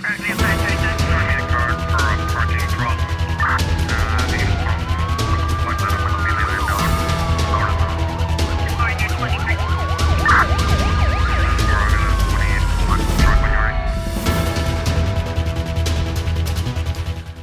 Certainly.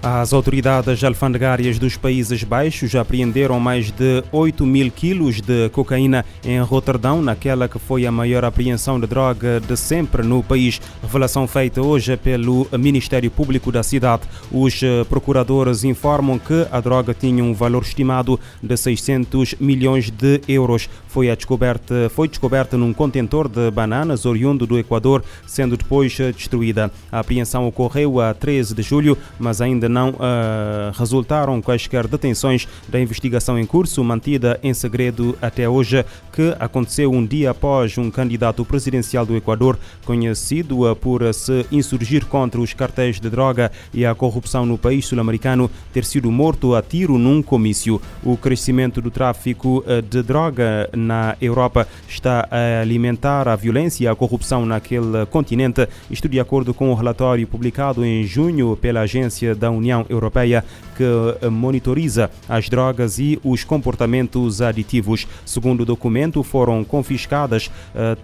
As autoridades alfandegárias dos Países Baixos apreenderam mais de 8 mil quilos de cocaína em Roterdão, naquela que foi a maior apreensão de droga de sempre no país. Revelação feita hoje pelo Ministério Público da cidade. Os eh, procuradores informam que a droga tinha um valor estimado de 600 milhões de euros. Foi, a descoberta, foi descoberta num contentor de bananas oriundo do Equador, sendo depois eh, destruída. A apreensão ocorreu a 13 de julho, mas ainda não uh, resultaram quaisquer detenções da investigação em curso, mantida em segredo até hoje, que aconteceu um dia após um candidato presidencial do Equador, conhecido por se insurgir contra os cartéis de droga e a corrupção no país sul-americano, ter sido morto a tiro num comício. O crescimento do tráfico uh, de droga na Europa está a alimentar a violência e a corrupção naquele continente, isto de acordo com o relatório publicado em junho pela Agência da União União Europeia que eh, monitoriza as drogas e os comportamentos aditivos. Segundo o documento, foram confiscadas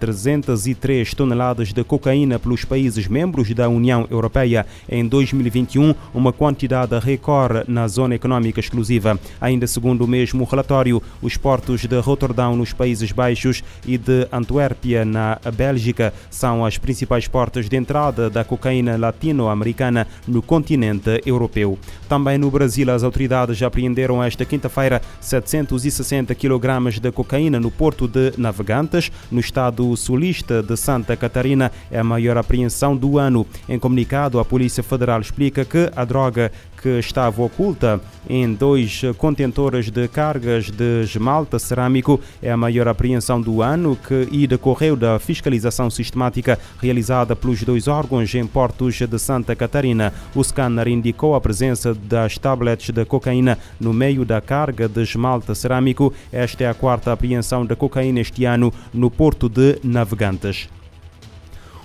303 eh, toneladas de cocaína pelos países membros da União Europeia em 2021, uma quantidade recorde na zona econômica exclusiva. Ainda segundo o mesmo relatório, os portos de Roterdão nos Países Baixos e de Antuérpia na Bélgica são as principais portas de entrada da cocaína latino-americana no continente europeu europeu. Também no Brasil, as autoridades já apreenderam esta quinta-feira 760 kg de cocaína no porto de Navegantes, no estado sulista de Santa Catarina. É a maior apreensão do ano. Em comunicado, a Polícia Federal explica que a droga que estava oculta em dois contentores de cargas de esmalte cerâmico. É a maior apreensão do ano que, e decorreu da fiscalização sistemática realizada pelos dois órgãos em portos de Santa Catarina. O scanner indicou a presença das tablets de cocaína no meio da carga de esmalte cerâmico. Esta é a quarta apreensão de cocaína este ano no porto de Navegantes.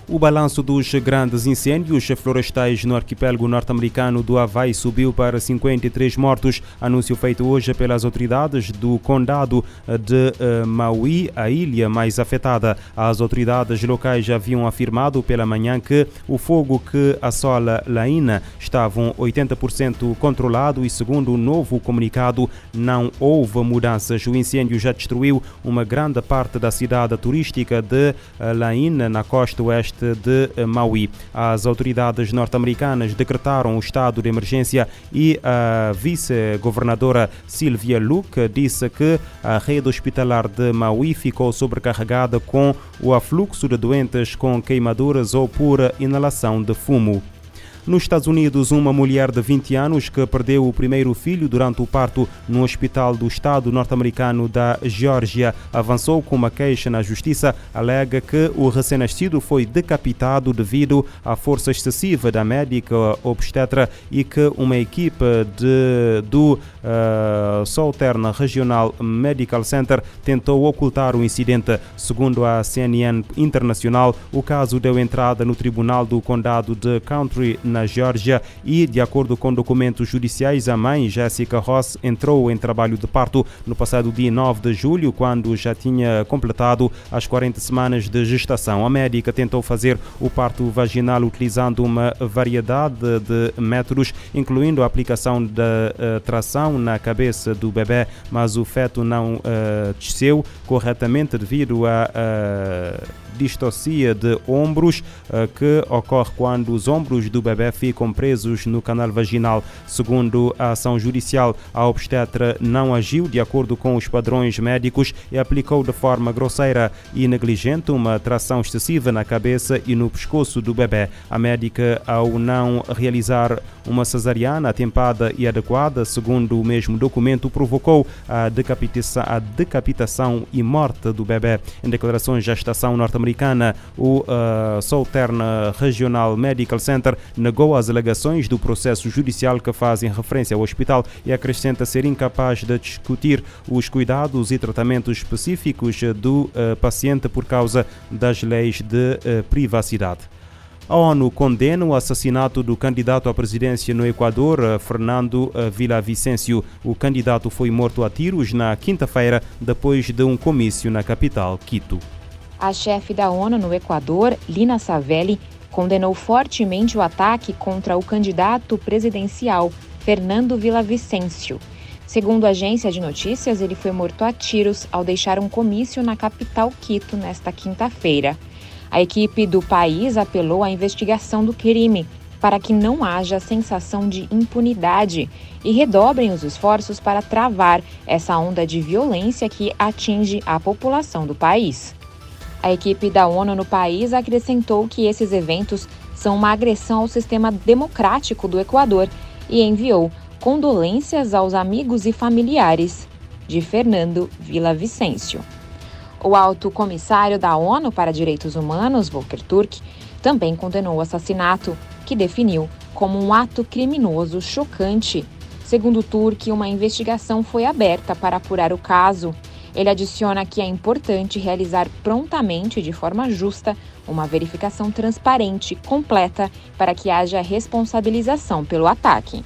O balanço dos grandes incêndios florestais no arquipélago norte-americano do Havaí subiu para 53 mortos, anúncio feito hoje pelas autoridades do condado de eh, Maui, a ilha mais afetada. As autoridades locais haviam afirmado pela manhã que o fogo que assola Laína estava 80% controlado e, segundo o novo comunicado, não houve mudanças. O incêndio já destruiu uma grande parte da cidade turística de eh, Laína, na costa oeste de Maui. As autoridades norte-americanas decretaram o estado de emergência e a vice-governadora Sylvia Luke disse que a rede hospitalar de Maui ficou sobrecarregada com o afluxo de doentes com queimaduras ou por inalação de fumo. Nos Estados Unidos, uma mulher de 20 anos que perdeu o primeiro filho durante o parto no hospital do estado norte-americano da Geórgia avançou com uma queixa na justiça, alega que o recém-nascido foi decapitado devido à força excessiva da médica obstetra e que uma equipe de, do uh, Southern Regional Medical Center tentou ocultar o incidente. Segundo a CNN Internacional, o caso deu entrada no Tribunal do Condado de Country na Geórgia e, de acordo com documentos judiciais, a mãe, Jessica Ross, entrou em trabalho de parto no passado dia 9 de julho, quando já tinha completado as 40 semanas de gestação. A médica tentou fazer o parto vaginal utilizando uma variedade de métodos, incluindo a aplicação da uh, tração na cabeça do bebê, mas o feto não uh, desceu corretamente devido a uh, distocia de ombros uh, que ocorre quando os ombros do bebê ficam presos no canal vaginal. Segundo a ação judicial, a obstetra não agiu de acordo com os padrões médicos e aplicou de forma grosseira e negligente uma tração excessiva na cabeça e no pescoço do bebê. A médica, ao não realizar uma cesariana atempada e adequada, segundo o mesmo documento, provocou a decapitação, a decapitação e morte do bebê. Em declarações à estação norte-americana, americana, o uh, Southern Regional Medical Center negou as alegações do processo judicial que fazem referência ao hospital e acrescenta ser incapaz de discutir os cuidados e tratamentos específicos do uh, paciente por causa das leis de uh, privacidade. A ONU condena o assassinato do candidato à presidência no Equador, Fernando Villavicencio. O candidato foi morto a tiros na quinta-feira, depois de um comício na capital, Quito. A chefe da ONU no Equador, Lina Savelli, condenou fortemente o ataque contra o candidato presidencial, Fernando Villavicencio. Segundo a agência de notícias, ele foi morto a tiros ao deixar um comício na capital Quito nesta quinta-feira. A equipe do país apelou à investigação do crime para que não haja sensação de impunidade e redobrem os esforços para travar essa onda de violência que atinge a população do país. A equipe da ONU no país acrescentou que esses eventos são uma agressão ao sistema democrático do Equador e enviou condolências aos amigos e familiares de Fernando Vicencio. O alto comissário da ONU para Direitos Humanos, Volker Turk, também condenou o assassinato, que definiu como um ato criminoso chocante. Segundo Turk, uma investigação foi aberta para apurar o caso. Ele adiciona que é importante realizar prontamente de forma justa uma verificação transparente, completa, para que haja responsabilização pelo ataque.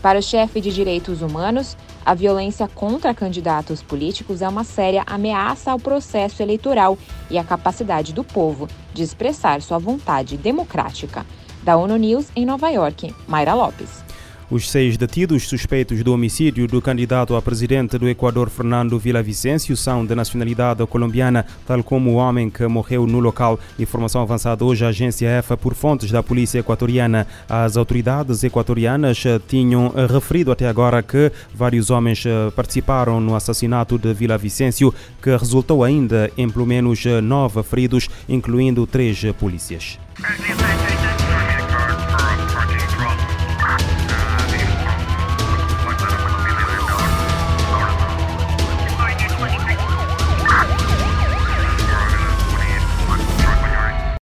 Para o chefe de direitos humanos, a violência contra candidatos políticos é uma séria ameaça ao processo eleitoral e à capacidade do povo de expressar sua vontade democrática. Da ONU News em Nova York, Mayra Lopes. Os seis detidos suspeitos do homicídio do candidato a presidente do Equador, Fernando Villavicencio, são de nacionalidade colombiana, tal como o homem que morreu no local. Informação avançada hoje à agência EFA por fontes da polícia equatoriana. As autoridades equatorianas tinham referido até agora que vários homens participaram no assassinato de Villavicencio, que resultou ainda em pelo menos nove feridos, incluindo três polícias.